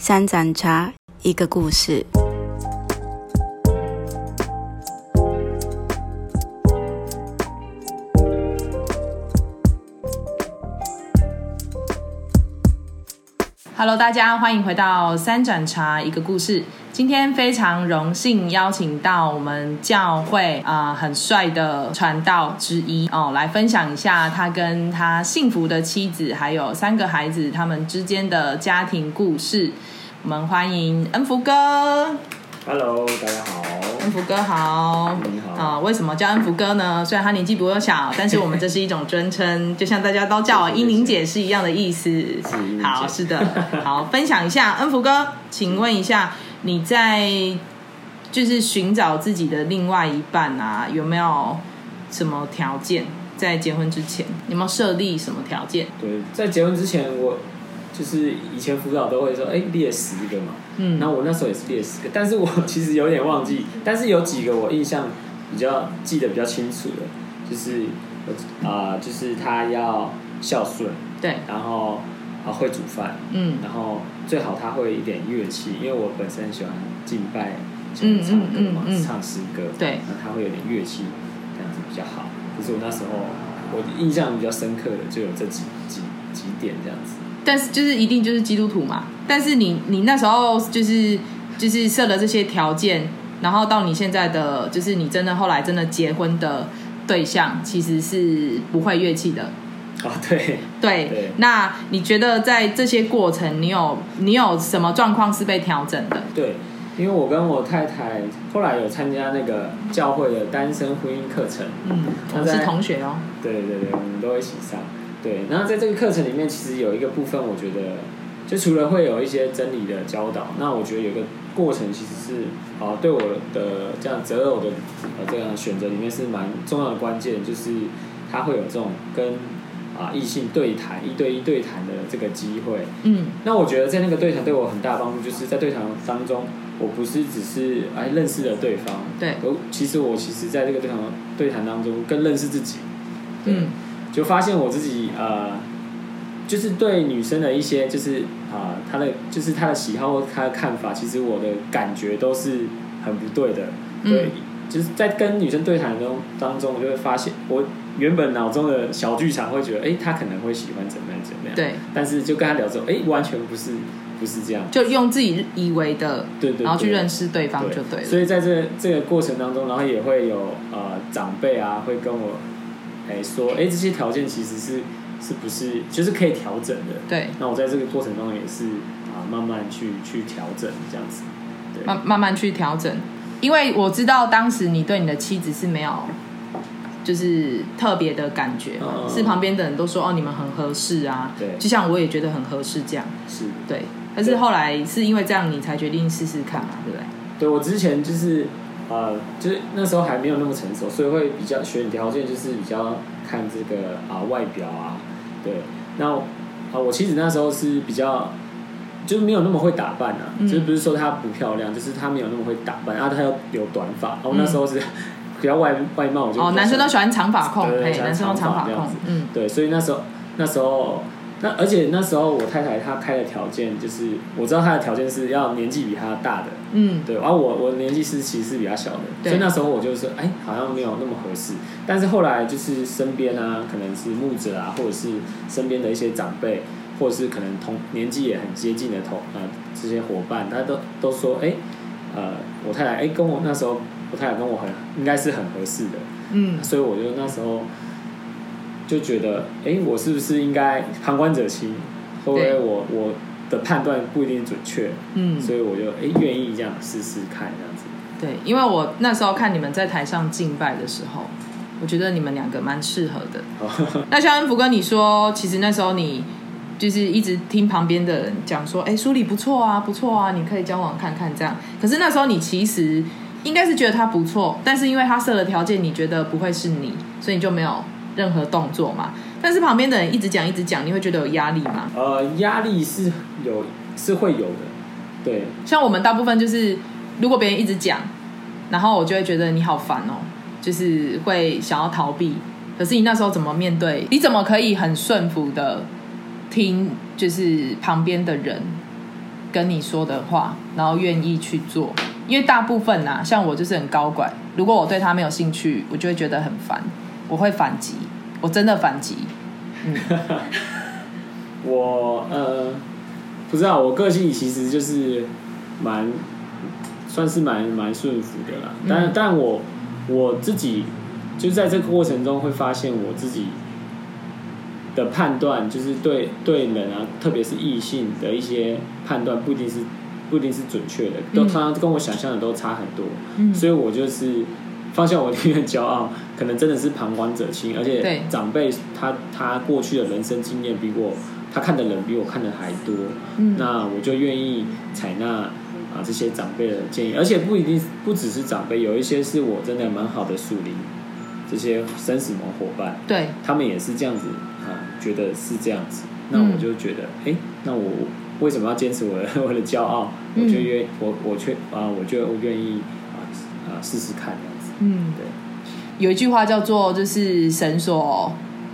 三盏茶，一个故事。Hello，大家欢迎回到三盏茶一个故事。今天非常荣幸邀请到我们教会啊、呃很帅的传道之一哦，来分享一下他跟他幸福的妻子还有三个孩子他们之间的家庭故事。我们欢迎恩福哥，Hello，大家好。恩福哥好。你好啊、为什么叫恩福哥呢？虽然他年纪比我小，但是我们这是一种尊称，就像大家都叫我英玲姐是一样的意思。好，是的，好，分享一下，恩福哥，请问一下，你在就是寻找自己的另外一半啊，有没有什么条件？在结婚之前，有没有设立什么条件？对，在结婚之前，我就是以前辅导都会说，哎、列十个嘛。嗯然后我那时候也是列十个，但是我其实有点忘记，但是有几个我印象比较记得比较清楚的，就是啊、就是他要孝顺，对，然后啊会煮饭，嗯然后最好他会一点乐器，因为我本身喜欢敬拜，喜欢唱歌嘛，嗯嗯嗯嗯唱诗歌，对那他会有点乐器，这样子比较好。就是我那时候我印象比较深刻的就有这几几几点这样子。但是就是一定就是基督徒嘛。但是你你那时候就是就是设了这些条件，然后到你现在的就是你真的后来真的结婚的对象其实是不会乐器的。哦，对，对，对那你觉得在这些过程，你有你有什么状况是被调整的？对，因为我跟我太太后来有参加那个教会的单身婚姻课程，嗯，我们是同学哦。对对对，我们都一起上。对，然后在这个课程里面，其实有一个部分，我觉得就除了会有一些真理的教导，那我觉得有一个过程其实是啊、对我的这样择偶的呃这样选择里面是蛮重要的关键，就是他会有这种跟啊异性对谈、一对一对谈的这个机会。嗯。那我觉得在那个对谈对我很大帮助，就是在对谈当中，我不是只是哎认识了对方，对。我其实我其实在这个对谈对谈当中更认识自己，嗯。就发现我自己呃，就是对女生的一些就是啊、她的就是她的喜好或她的看法，其实我的感觉都是很不对的，嗯。对，就是在跟女生对谈中当中，我就会发现我原本脑中的小剧场会觉得，哎、她可能会喜欢怎么样怎么样，对，但是就跟她聊之后，哎、完全不是不是这样，就用自己以为的，对对对。然后去认识对方就对了。所以在这这个过程当中，然后也会有呃长辈啊会跟我哎、说，哎、这些条件其实是是不是就是可以调整的。对，那我在这个过程中也是啊慢慢去去调整这样子。对，慢慢慢去调整，因为我知道当时你对你的妻子是没有，就是特别的感觉嘛，嗯是旁边的人都说哦你们很合适啊，对就像我也觉得很合适这样，是。对，但是后来是因为这样你才决定试试看嘛，对不对？对我之前就是呃，就是那时候还没有那么成熟，所以会比较选条件就是比较看这个啊、外表啊，对。那啊、我妻子那时候是比较就是没有那么会打扮啊，嗯。就是不是说她不漂亮，就是她没有那么会打扮，啊，她又有短发，然后那时候是 比较外外貌，我就哦，男生都喜欢长发控，对男生都长发控嗯，对，所以那时候那时候那而且那时候我太太她开的条件就是我知道她的条件是要年纪比她大的，嗯，对，然后我我年纪是其实是比较小的，所以那时候我就说，哎，好像没有那么合适。但是后来就是身边啊，可能是牧者啊，或者是身边的一些长辈，或是可能同年纪也很接近的同呃这些伙伴，他都都说，哎，呃，我太太哎跟我那时候我太太跟我很应该是很合适的，嗯，所以我就那时候就觉得，哎，我是不是应该旁观者清？会不会我我的判断不一定准确？嗯，所以我就哎愿意这样试试看这样子。对，因为我那时候看你们在台上敬拜的时候，我觉得你们两个蛮适合的。那肖恩福哥你说，其实那时候你就是一直听旁边的人讲说，哎，书里不错啊，不错啊，你可以交往看看这样。可是那时候你其实应该是觉得他不错，但是因为他设的条件，你觉得不会是你，所以你就没有任何动作嘛。但是旁边的人一直讲一直讲，你会觉得有压力吗？呃，压力是有是会有的，对，像我们大部分就是，如果别人一直讲，然后我就会觉得你好烦哦，就是会想要逃避。可是你那时候怎么面对？你怎么可以很顺服的听，就是旁边的人跟你说的话，然后愿意去做。因为大部分呐、像我就是很高拐，如果我对他没有兴趣，我就会觉得很烦，我会反击，我真的反击。嗯 我呃不知道，我个性其实就是蛮算是蛮蛮顺服的啦。但、但我我自己就在这个过程中会发现我自己的判断，就是对对人啊，特别是异性的一些判断，不一定是不一定是准确的，都嗯常常跟我想象的都差很多。嗯。所以我就是放下我宁愿骄傲，可能真的是旁观者清，而且长辈他他过去的人生经验比我他看的人比我看的还多，嗯。那我就愿意采纳啊这些长辈的建议，而且不一定不只是长辈，有一些是我真的蛮好的树林，这些生死盟伙伴，对，他们也是这样子啊，觉得是这样子，那嗯我就觉得，哎、那我为什么要坚持我的 我的骄傲？我嗯就愿我我却啊，我就我愿意啊啊试试看这样子，嗯，对，有一句话叫做就是神所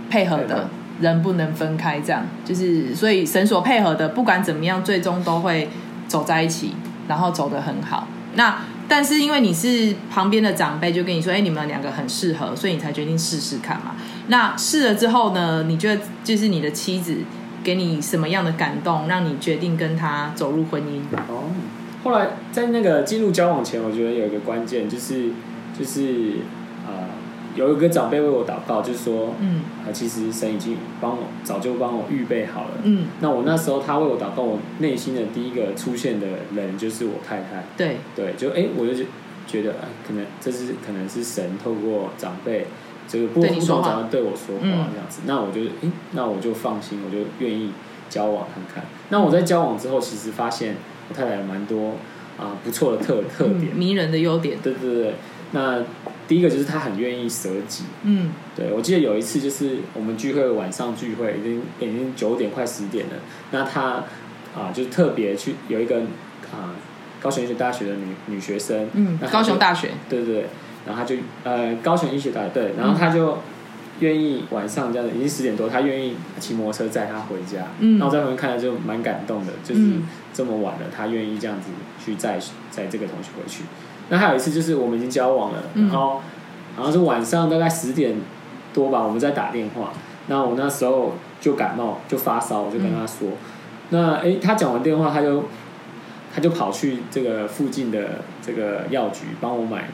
配合的。人不能分开，这样就是，所以神所配合的，不管怎么样，最终都会走在一起，然后走得很好。那但是因为你是旁边的长辈，就跟你说，哎、你们两个很适合，所以你才决定试试看嘛。那试了之后呢，你觉得就是你的妻子给你什么样的感动，让你决定跟他走入婚姻？哦，后来在那个进入交往前，我觉得有一个关键就是就是呃，有一个长辈为我祷告，就是说，嗯呃，其实神已经帮我早就帮我预备好了。嗯，那我那时候他为我祷告，我内心的第一个出现的人就是我太太。对，对，就哎、我就觉得哎，可能这是可能是神透过长辈这个不不同长辈对我说话嗯这样子，那我就哎、那我就放心，我就愿意交往看看。那我在交往之后，其实发现我太太有蛮多啊、不错的特特点。嗯迷人的优点，对对对，那第一个就是她很愿意舍己。嗯对，我记得有一次就是我们聚会晚上聚会，已经已经九点快十点了。那她啊、就特别去有一个啊、高雄医学大学的女女学生，嗯高雄大学，对对对，然后他就呃高雄医学大学对，然后他就愿意晚上这样子，已经十点多，他愿意骑摩托车载他回家，嗯。然后在旁边看了就蛮感动的，就是嗯这么晚了，他愿意这样子去载载这个同学回去。那还有一次就是我们已经交往了，嗯。然后好像是晚上大概十点多吧，我们在打电话，那我那时候就感冒就发烧，我就跟他说，那诶，他讲完电话他就他就跑去这个附近的这个药局帮我买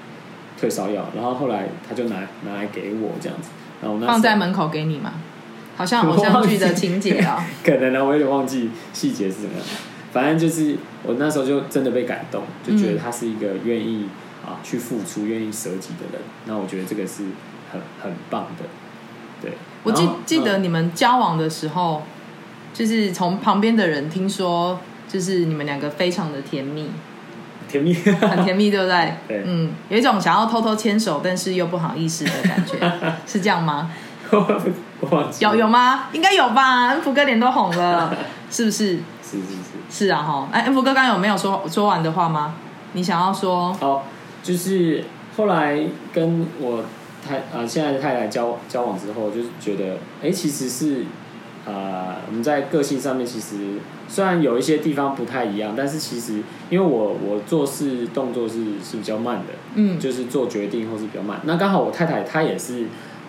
退烧药，然后后来他就拿拿来给我这样子，然后我那放在门口给你嘛，好像偶像 剧的情节啊、可能呢，我有点忘记细节是怎么样。反正就是我那时候就真的被感动，就觉得他是一个愿意啊去付出、愿意舍己的人。那我觉得这个是很很棒的。对，我记记得嗯你们交往的时候，就是从旁边的人听说，就是你们两个非常的甜蜜，甜蜜，很甜蜜，对不对？对嗯，有一种想要偷偷牵手，但是又不好意思的感觉，是这样吗？有有吗？应该有吧？恩福哥脸都红了，是不是？是是是。是啊，哈。哎，恩福哥刚刚有没有说说完的话吗？你想要说？好，就是后来跟我太啊、现在的太太交交往之后，就是觉得，哎、其实是呃我们在个性上面其实虽然有一些地方不太一样，但是其实因为我我做事动作是是比较慢的，嗯就是做决定或是比较慢。那刚好我太太她也是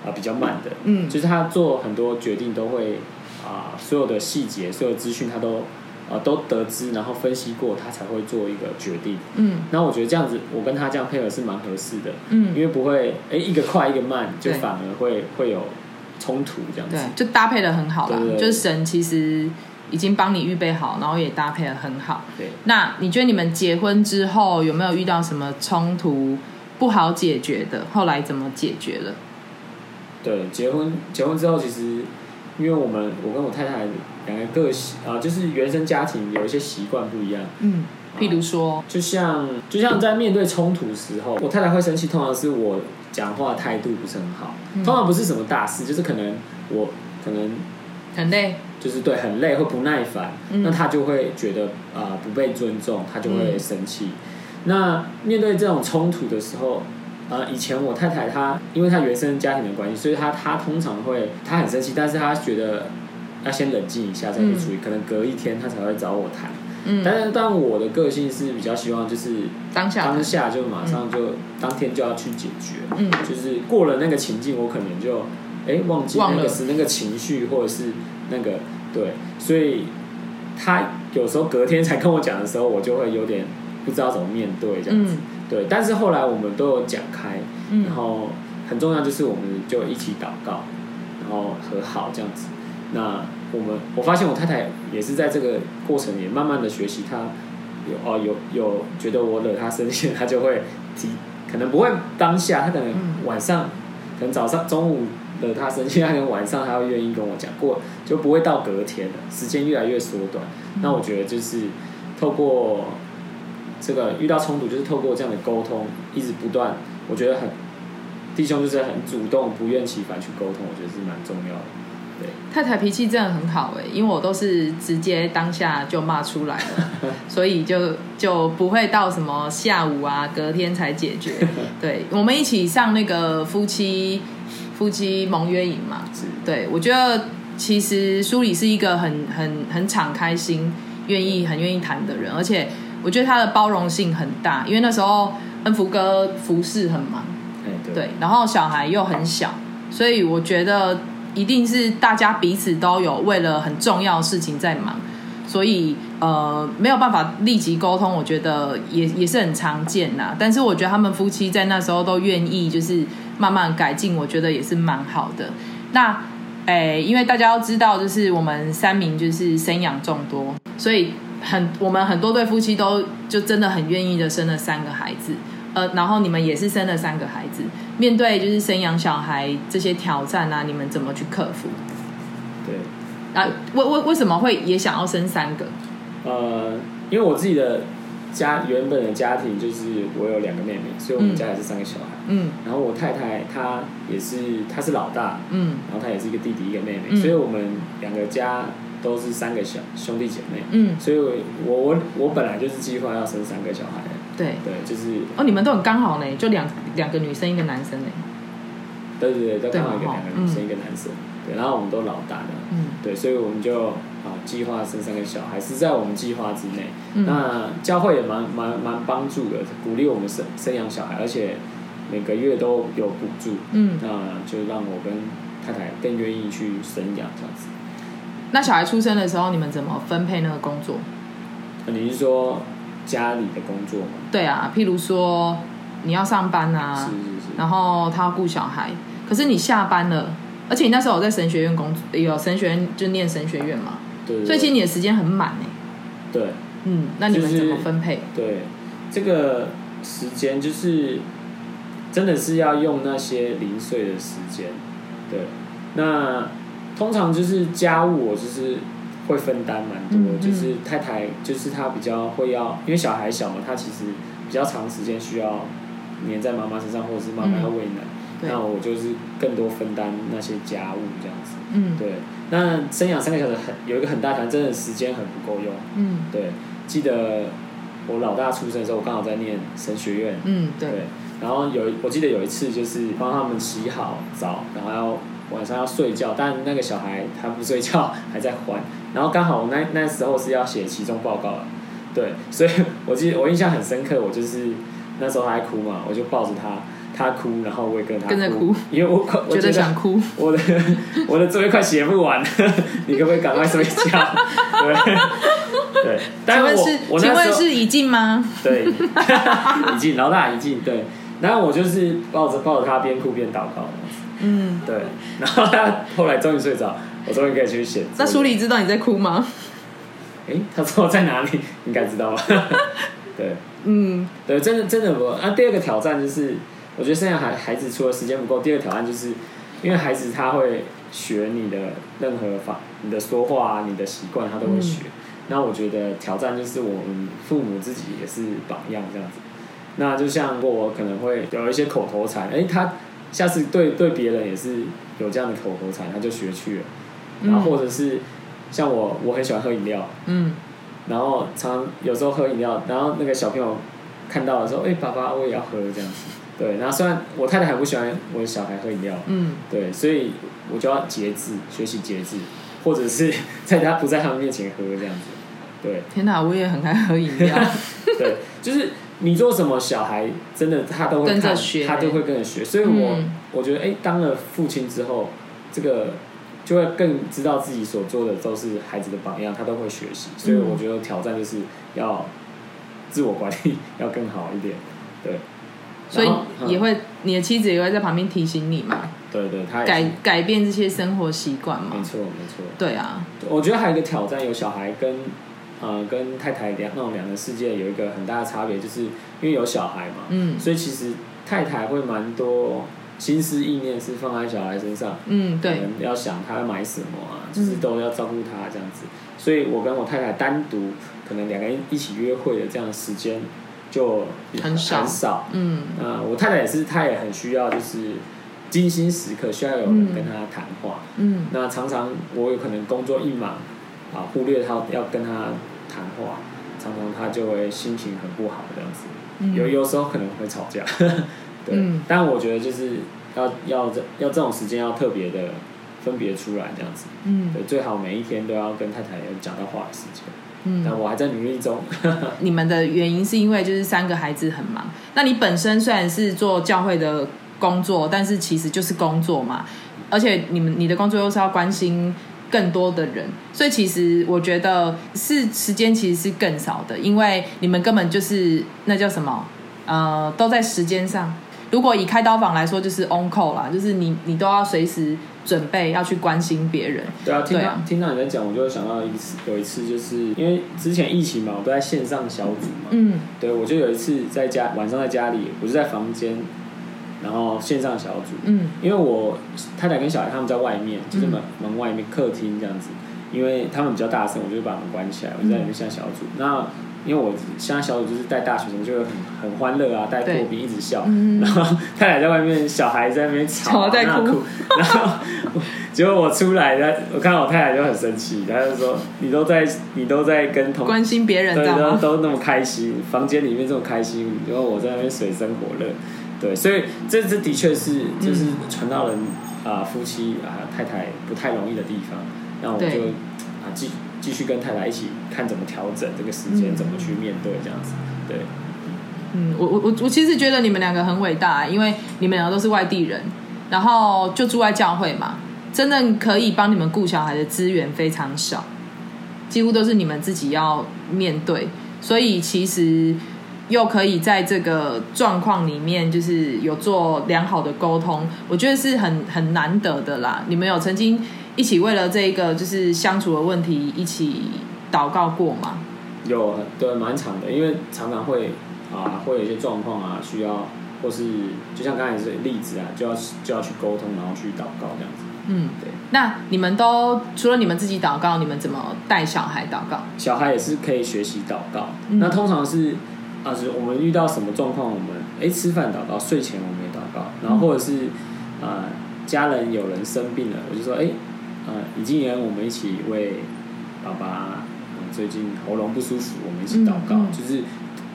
啊、呃比较慢的，嗯就是她做很多决定都会啊、所有的细节、所有资讯她都呃都得知，然后分析过，她才会做一个决定。嗯那我觉得这样子，我跟她这样配合是蛮合适的，嗯，因为不会哎、一个快一个慢，就反而会会有冲突这样子。对，就搭配的很好啦就是神其实已经帮你预备好，然后也搭配的很好。对那你觉得你们结婚之后有没有遇到什么冲突不好解决的？后来怎么解决了？对，结婚结婚之后，其实因为我们我跟我太太两个个性啊、就是原生家庭有一些习惯不一样，嗯，譬如说，就像就像在面对冲突的时候，我太太会生气，通常是我讲话态度不是很好，嗯。通常不是什么大事，就是可能我可能很累，就是对很累或不耐烦，嗯。那她就会觉得啊、呃不被尊重，她就会嗯生气。那面对这种冲突的时候，呃，以前我太太她因为她原生家庭的关系，所以她她通常会她很生气，但是她觉得要先冷静一下再去处理，可能隔一天她才会找我谈。嗯。但是但我的个性是比较希望就是当下当下就马上就、当天就要去解决，嗯。就是过了那个情境，我可能就哎忘记那个是那个情绪或者是那个对，所以他有时候隔天才跟我讲的时候，我就会有点不知道怎么面对这样子。嗯。对，但是后来我们都有讲开，嗯。然后很重要就是我们就一起祷告，然后和好这样子。那我们我发现我太太也是在这个过程也慢慢的学习，她有哦有有觉得我惹她生气，她就会提，可能不会当下，她可能嗯晚上，可能早上中午惹她生气，她可能晚上她会愿意跟我讲过，就不会到隔天了，时间越来越缩短。那我觉得就是透过这个遇到冲突，就是透过这样的沟通，一直不断，我觉得很弟兄就是很主动、不厌其烦去沟通，我觉得是蛮重要的。对，太太脾气真的很好哎、因为我都是直接当下就骂出来了，所以就就不会到什么下午啊，隔天才解决。对，我们一起上那个夫妻夫妻盟约营嘛，对我觉得其实苏里是一个很很很敞开心、愿意很愿意谈的人，而且我觉得他的包容性很大，因为那时候恩福哥服侍很忙。对，然后小孩又很小，所以我觉得一定是大家彼此都有为了很重要的事情在忙，所以呃没有办法立即沟通，我觉得也也是很常见呐。但是我觉得他们夫妻在那时候都愿意就是慢慢改进，我觉得也是蛮好的。那诶，因为大家都知道，就是我们三明就是生养众多，所以很我们很多对夫妻都就真的很愿意的生了三个孩子。呃，然后你们也是生了三个孩子，面对就是生养小孩这些挑战啊，你们怎么去克服？对，啊，为为为什么会也想要生三个？呃，因为我自己的家原本的家庭就是我有两个妹妹，所以我们嗯家也是三个小孩。嗯然后我太太她也是，她是老大，嗯然后她也是一个弟弟一个妹妹，嗯所以我们两个家都是三个小兄弟姐妹。嗯，所以我我我我本来就是计划要生三个小孩的，对。对，就是哦，你们都很刚好呢，就两两个女生一个男生呢。对对对，都刚好一个两个女生一个男生，对，然后我们都老大的，嗯对，所以我们就啊计划生三个小孩是在我们计划之内。嗯那教会也蛮蛮蛮帮助的，鼓励我们生生养小孩，而且每个月都有补助，嗯，那就让我跟太太更愿意去生养这样子。那小孩出生的时候，你们怎么分配那个工作？那你是说家里的工作吗？对啊，譬如说你要上班啊，是是是，然后他要顾小孩，可是你下班了，而且你那时候有在神学院工作，有神学院就念神学院嘛，对对所以其实你的时间很满哎。对嗯，那你们怎么分配？对，这个时间就是真的是要用那些零碎的时间，对，那通常就是家务我就是会分担蛮多，就是太太就是她比较会要，因为小孩小嘛，她其实比较长时间需要黏在妈妈身上，或者是妈妈要喂奶，对那我就是更多分担那些家务这样子。嗯对，那生养三个小时很有一个很大团，真的时间很不够用。嗯对，记得我老大出生的时候，我刚好在念神学院。嗯，对对，，然后有我记得有一次就是帮他们洗好澡，然后要晚上要睡觉，但那个小孩他不睡觉，还在还。然后刚好我那那时候是要写期中报告了，对，所以我记得我印象很深刻，我就是那时候还哭嘛，我就抱着他。他哭，然后我也跟他跟着哭，因为我我觉得想哭。我的我的作业快写不完，你可不可以赶快睡觉？对对，但是我请问是请我那时候问是已进吗？对，已经老大已经对，然后我就是抱着抱着他边哭边祷告，嗯，对，然后他后来终于睡着，我终于可以去写。那书里知道你在哭吗？哎，他说在哪里？应该知道吧？对嗯对，真的真的不。那、第二个挑战就是，我觉得现在孩孩子除了时间不够，第二个挑战就是，因为孩子他会学你的任何法，你的说话啊，你的习惯他都会学。那我觉得挑战就是我们父母自己也是榜样这样子。那就像我可能会有一些口头禅，哎，他下次对对别人也是有这样的口头禅，他就学去了。然后或者是像我，我很喜欢喝饮料，嗯然后常常有时候喝饮料，然后那个小朋友看到的时候，哎、爸爸我也要喝这样子。对，然后虽然我太太很不喜欢我的小孩喝饮料，嗯对，所以我就要节制，学习节制，或者是 在他不在他们面前喝这样子。对天哪，我也很爱喝饮料。对，就是你做什么，小孩真的他都会看跟着学他都会跟着学。所以我、嗯我觉得，哎、当了父亲之后，这个就会更知道自己所做的都是孩子的榜样，他都会学习。所以嗯我觉得挑战就是要自我管理要更好一点，对。所以也会，你的妻子也会在旁边提醒你嘛，对对，他改改变这些生活习惯嘛没。错没错。对啊，我觉得还有一个挑战，有小孩跟呃跟太太两那种两个世界有一个很大的差别，就是因为有小孩嘛，嗯所以其实太太会蛮多心思意念是放在小孩身上，嗯，对，可能要想他要买什么啊，就是都要照顾他这样子。所以我跟我太太单独可能两个人一起约会的这样的时间就很少很少。嗯呃我太太也是，她也很需要就是精心时刻需要有人跟她谈话。嗯那常常我有可能工作一忙啊，忽略他要跟他谈话，常常他就会心情很不好这样子。嗯，有有时候可能会吵架，对。嗯但我觉得就是要要这要这种时间要特别的分别出来这样子。嗯对，最好每一天都要跟太太有讲到话的时间。嗯但我还在努力中。你们的原因是因为就是三个孩子很忙，那你本身虽然是做教会的工作，但是其实就是工作嘛，而且你们你的工作又是要关心更多的人，所以其实我觉得是时间其实是更少的，因为你们根本就是那叫什么呃都在时间上。如果以开刀房来说，就是 on call 啦，就是你你都要随时准备要去关心别人。对啊，听到、听到你在讲，我就想到一次，有一次就是因为之前疫情嘛，我都在线上小组嘛，嗯对我就有一次在家晚上在家里，我就在房间，然后线上小组，嗯。因为我太太跟小孩他们在外面，就是门、门外面客厅这样子，因为他们比较大声，我就把门关起来，我就在里面下小组。那因为我现在小组就是带大学生，就会很很欢乐啊，带破冰一直笑，嗯。然后太太在外面，小孩在那边吵、在哭。哭，然后结果我出来，他我看到我太太就很生气，她就说你都在你都在跟同关心别人，对？都都那么开心，房间里面这么开心，然后我在那边水深火热，对，所以这这的确是就是传道人啊、夫妻啊、太太不太容易的地方，那我就啊继继续跟太太一起看怎么调整这个时间，嗯。怎么去面对这样子，对，嗯，我我我我其实觉得你们两个很伟大，因为你们两个都是外地人，然后就住在教会嘛，真正可以帮你们顾小孩的资源非常少，几乎都是你们自己要面对，所以其实又可以在这个状况里面，就是有做良好的沟通，我觉得是很很难得的啦。你们有曾经一起为了这一个就是相处的问题一起祷告过吗？有很对蛮长的，因为常常会啊会有一些状况啊需要，或是就像刚才这个例子啊，就要就要去沟通，然后去祷告这样子，嗯，对。那你们都除了你们自己祷告，你们怎么带小孩祷告？小孩也是可以学习祷告。嗯那通常是啊，是我们遇到什么状况，我们哎吃饭祷告，睡前我们也祷告，然后或者是啊家人有人生病了，我就说哎呃已经人我们一起为爸爸、嗯最近喉咙不舒服，我们一起祷告，嗯嗯就是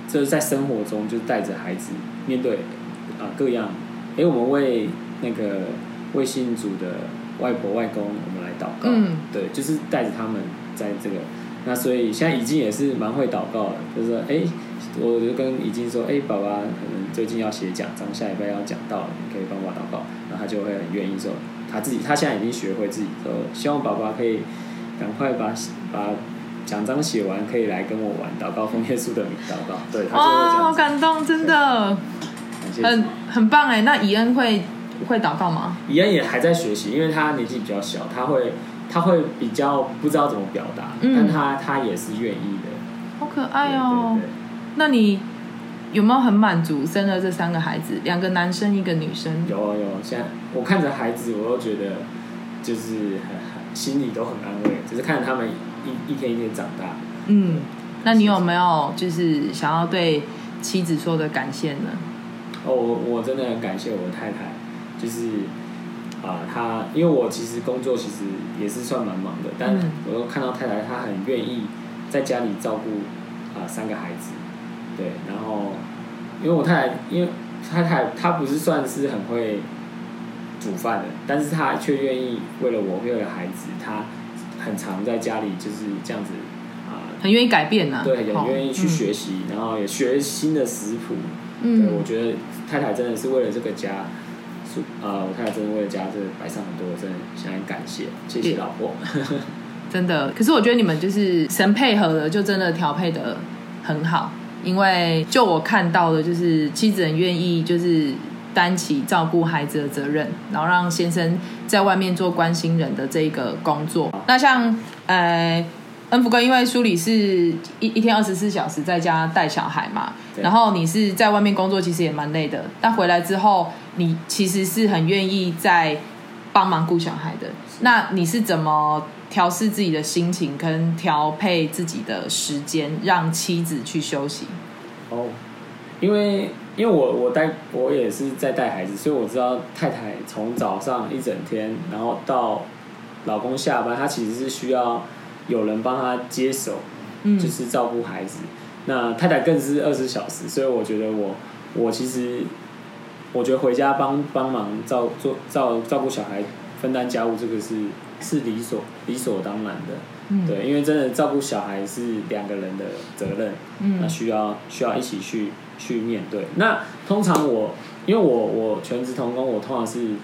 这是在生活中就带着孩子面对啊各样，哎我们为那个为信主的外婆外公我们来祷告，嗯对，就是带着他们在这个。那所以现在已经也是蛮会祷告了，就是说，哎、我就跟已经说，哎、爸爸可能最近要写讲章，下礼拜要讲到了，你可以帮我祷告，然后他就会很愿意说，他自己他现在已经学会自己说，希望爸爸可以赶快把把讲章写完，可以来跟我玩祷告，奉耶稣的名祷告，对，他就会这哇，好，感动，真的很很棒哎。那以恩会会祷告吗？怡恩也还在学习，因为他年纪比较小，他会他会比较不知道怎么表达，嗯但他他也是愿意的。好可爱哦对对。对那你有没有很满足生了这三个孩子，两个男生一个女生？有有，现在我看着孩子，我都觉得就是很很心里都很安慰，只是看着他们一一天一天长大。嗯，那你有没有就是想要对妻子说的感谢呢？哦，我我真的很感谢我的太太，就是啊、她因为我其实工作其实也是算蛮忙的，但嗯我又看到太太她很愿意在家里照顾啊、三个孩子，对，然后因为我太太，因为太太她不是算是很会煮饭的，但是她却愿意为了我，为了孩子，她很常在家里就是这样子啊、很愿意改变呐、对，也哦愿意去学习，然后也学新的食谱。对，嗯我觉得太太真的是为了这个家，是呃，我太太真的为了家，真的摆上很多，真的想很感谢，谢谢老婆。真的。可是我觉得你们就是神配合的，就真的调配的很好。因为就我看到的，就是妻子很愿意就是担起照顾孩子的责任，然后让先生在外面做关心人的这个工作。那像呃。恩福哥，因为书里是一一天二十四小时在家带小孩嘛，然后你是在外面工作，其实也蛮累的。但回来之后，你其实是很愿意在帮忙顾小孩的。那你是怎么调试自己的心情，跟调配自己的时间，让妻子去休息？哦，因为因为我我带我也是在带孩子，所以我知道太太从早上一整天，然后到老公下班，她其实是需要有人帮她接手，嗯就是照顾孩子。那太太更是二十小时，所以我觉得我我其实我觉得回家帮帮忙照做照照顾小孩，分担家务，这个是是理所理所当然的。嗯对，因为真的照顾小孩是两个人的责任，嗯那需要需要一起去去面对。那通常我因为我我全职童工，我通常是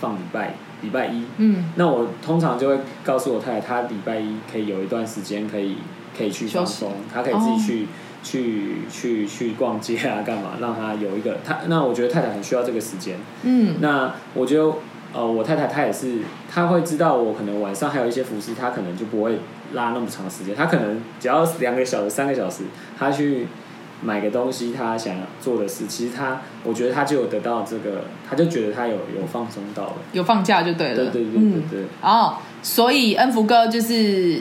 放礼拜礼拜一，嗯那我通常就会告诉我太太，她礼拜一可以有一段时间可以可以去放松，她可以自己去、去去去逛街啊，干嘛，让她有一个她。那我觉得太太很需要这个时间。嗯那我觉得呃，我太太她也是，她会知道我可能晚上还有一些服饰，她可能就不会拉那么长时间，她可能只要两个小时、三个小时，她去买个东西，她想做的事，其实她，我觉得她就有得到这个，她就觉得她有有放松到了。有放假就对了。对对对对嗯对，哦，所以恩福哥就是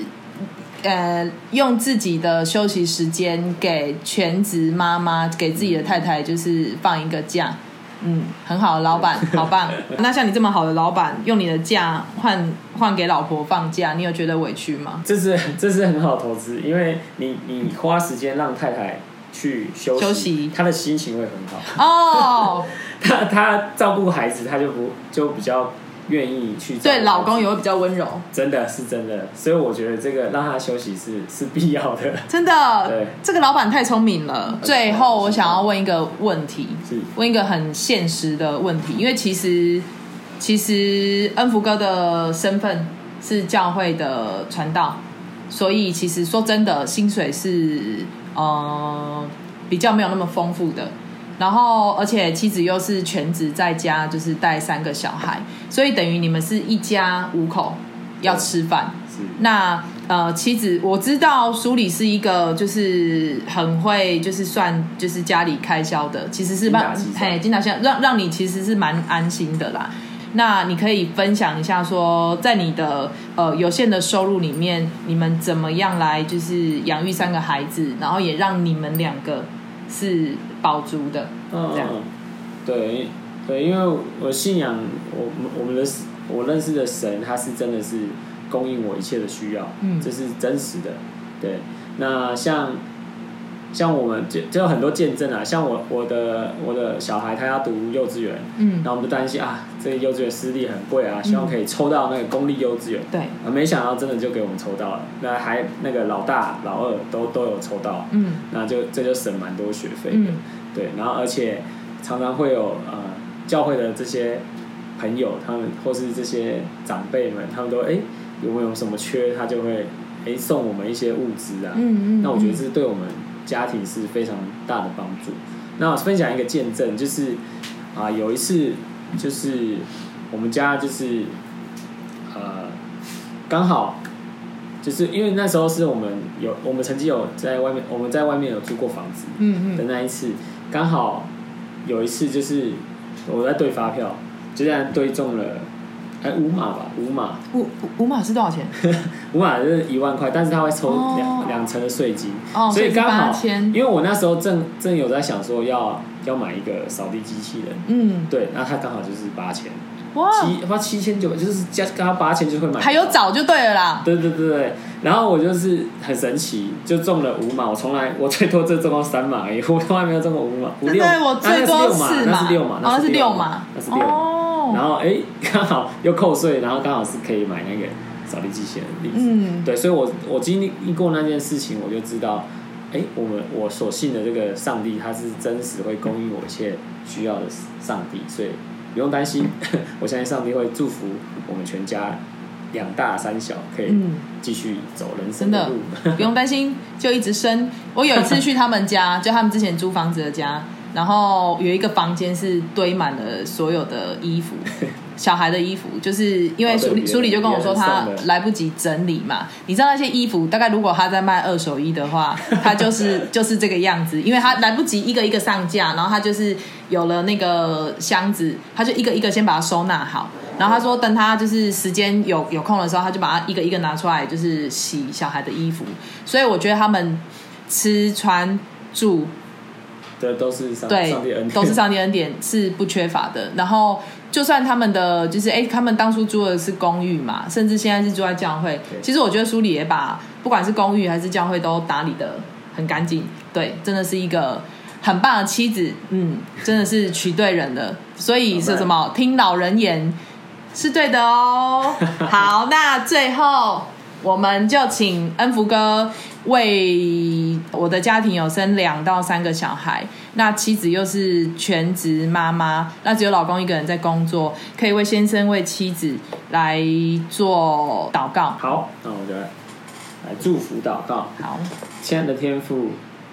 呃，用自己的休息时间给全职妈妈，给自己的太太就是放一个假。嗯，很好的老板，好棒。那像你这么好的老板，用你的假换换给老婆放假，你有觉得委屈吗？这是这是很好的投资，因为你你花时间让太太去休息，休息她的心情会很好。哦，她她照顾孩子，她就不就比较愿意去对，老公也会比较温柔，真的是真的，所以我觉得这个让他休息是是必要的。真的对，这个老板太聪明了。最后，我想要问一个问题，是问一个很现实的问题，因为其实其实恩福哥的身份是教会的传道，所以其实说真的，薪水是呃比较没有那么丰富的。然后，而且妻子又是全职在家，就是带三个小孩，所以等于你们是一家五口要吃饭。是那呃，妻子我知道书里是一个就是很会就是算就是家里开销的，其实是让精打细算嘿精打细算，让让你其实是蛮安心的啦。那你可以分享一下说，在你的呃有限的收入里面，你们怎么样来就是养育三个孩子，然后也让你们两个是保足的，嗯这样。嗯，对对，因为我信仰我我们的我认识的神，他是真的是供应我一切的需要，嗯。这是真实的。对，那像像我们就就有很多见证啊，像我我的我的小孩他要读幼稚园，嗯。然，后我们就担心啊，这个幼稚园私立很贵啊，希望可以抽到那个公立幼稚园。对，啊，没想到真的就给我们抽到了，那还那个老大、老二都都有抽到，嗯。那就这就省蛮多学费的，嗯。对，然后而且常常会有呃教会的这些朋友，他们或是这些长辈们，他们都哎、有没有什么缺，他就会哎、送我们一些物资啊，嗯嗯，那我觉得嗯。这是对我们家庭是非常大的帮助。那我分享一个见证，就是啊、有一次就是我们家就是呃刚好就是因为那时候是我们有我们曾经有在外面我们在外面有租过房子的嗯的那一次，刚好有一次就是我在对发票，就这样对中了哎五码吧五码五五五码是多少钱？五码就是一万块，但是他会抽哦两两成的税金。哦，所以刚好，8000因为我那时候正正有在想说要要买一个扫地机器人，嗯，对，那他刚好就是八千，哇，七花七千九，就是加刚好八千就会买，还有，找就对了啦。对对对对，然后我就是很神奇，就中了五码，我从来我最多就中到三码而已，我从来没有中过五码，五六，对对，我最多四那是六码，哦，那是六码，那是六码，哦，然后哎刚好又扣税，然后刚好是可以买那个扫地机器人的例子。嗯，对，所以我我经历过那件事情，我就知道，哎，我们我所信的这个上帝，他是真实会供应我一切需要的上帝，所以不用担心，我相信上帝会祝福我们全家两大三小，可以嗯继续走人生的路。不用担心，就一直生。我有一次去他们家，就他们之前租房子的家，然后有一个房间是堆满了所有的衣服，小孩的衣服，就是因为哦对别人苏里就跟我说他来不及整理嘛。你知道那些衣服，大概如果他在卖二手衣的话，他就是 就是这个样子，因为他来不及一个一个上架，然后他就是有了那个箱子，他就一个一个先把它收纳好。然后他说，等他就是时间有有空的时候，他就把它一个一个拿出来，就是洗小孩的衣服。所以我觉得他们吃穿住这都是上对上帝恩典，都是上帝恩典，是不缺乏的。然后就算他们的就是哎，他们当初租的是公寓嘛，甚至现在是住在教会。其实我觉得书里也把不管是公寓还是教会都打理的很干净，对，真的是一个很棒的妻子，嗯，真的是娶对人了。所以是什么？听老人言是对的哦。好，那最后我们就请恩福哥为我的家庭有生两到三个小孩，那妻子又是全职妈妈，那只有老公一个人在工作，可以为先生为妻子来做祷告。好，那我就来祝福祷告。好，亲爱的天父，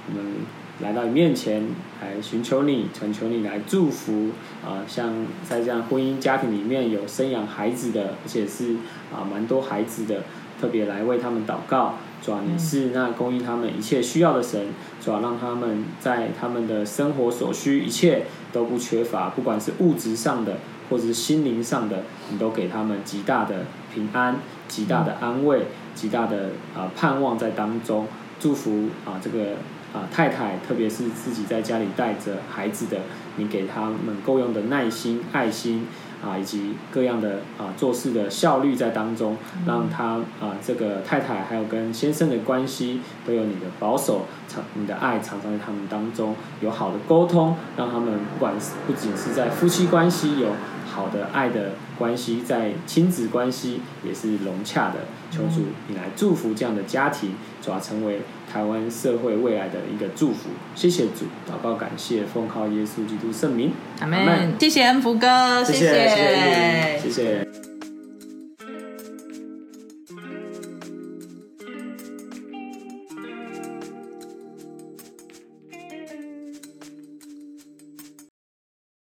我们来到你面前，来寻求你，恳求你来祝福啊、像在这样婚姻家庭里面有生养孩子的，而且是啊蛮多孩子的，特别来为他们祷告。主啊，你是那供应他们一切需要的神，主啊，让他们在他们的生活所需一切都不缺乏，不管是物质上的或者是心灵上的，你都给他们极大的平安、极大的安慰、极大的啊、盼望在当中。祝福啊这个啊太太，特别是自己在家里带着孩子的，你给他们够用的耐心、爱心啊，以及各样的啊做事的效率在当中，让他啊这个太太还有跟先生的关系都有你的保守，常你的爱常常在他们当中有好的沟通，让他们不管是不仅是在夫妻关系有好的爱的关系，在亲子关系也是融洽的。求主你来祝福这样的家庭，主要成为台湾社会未来的一个祝福。谢谢主，祷告感谢，奉靠耶稣基督圣名，阿门。谢谢恩福哥，谢谢谢谢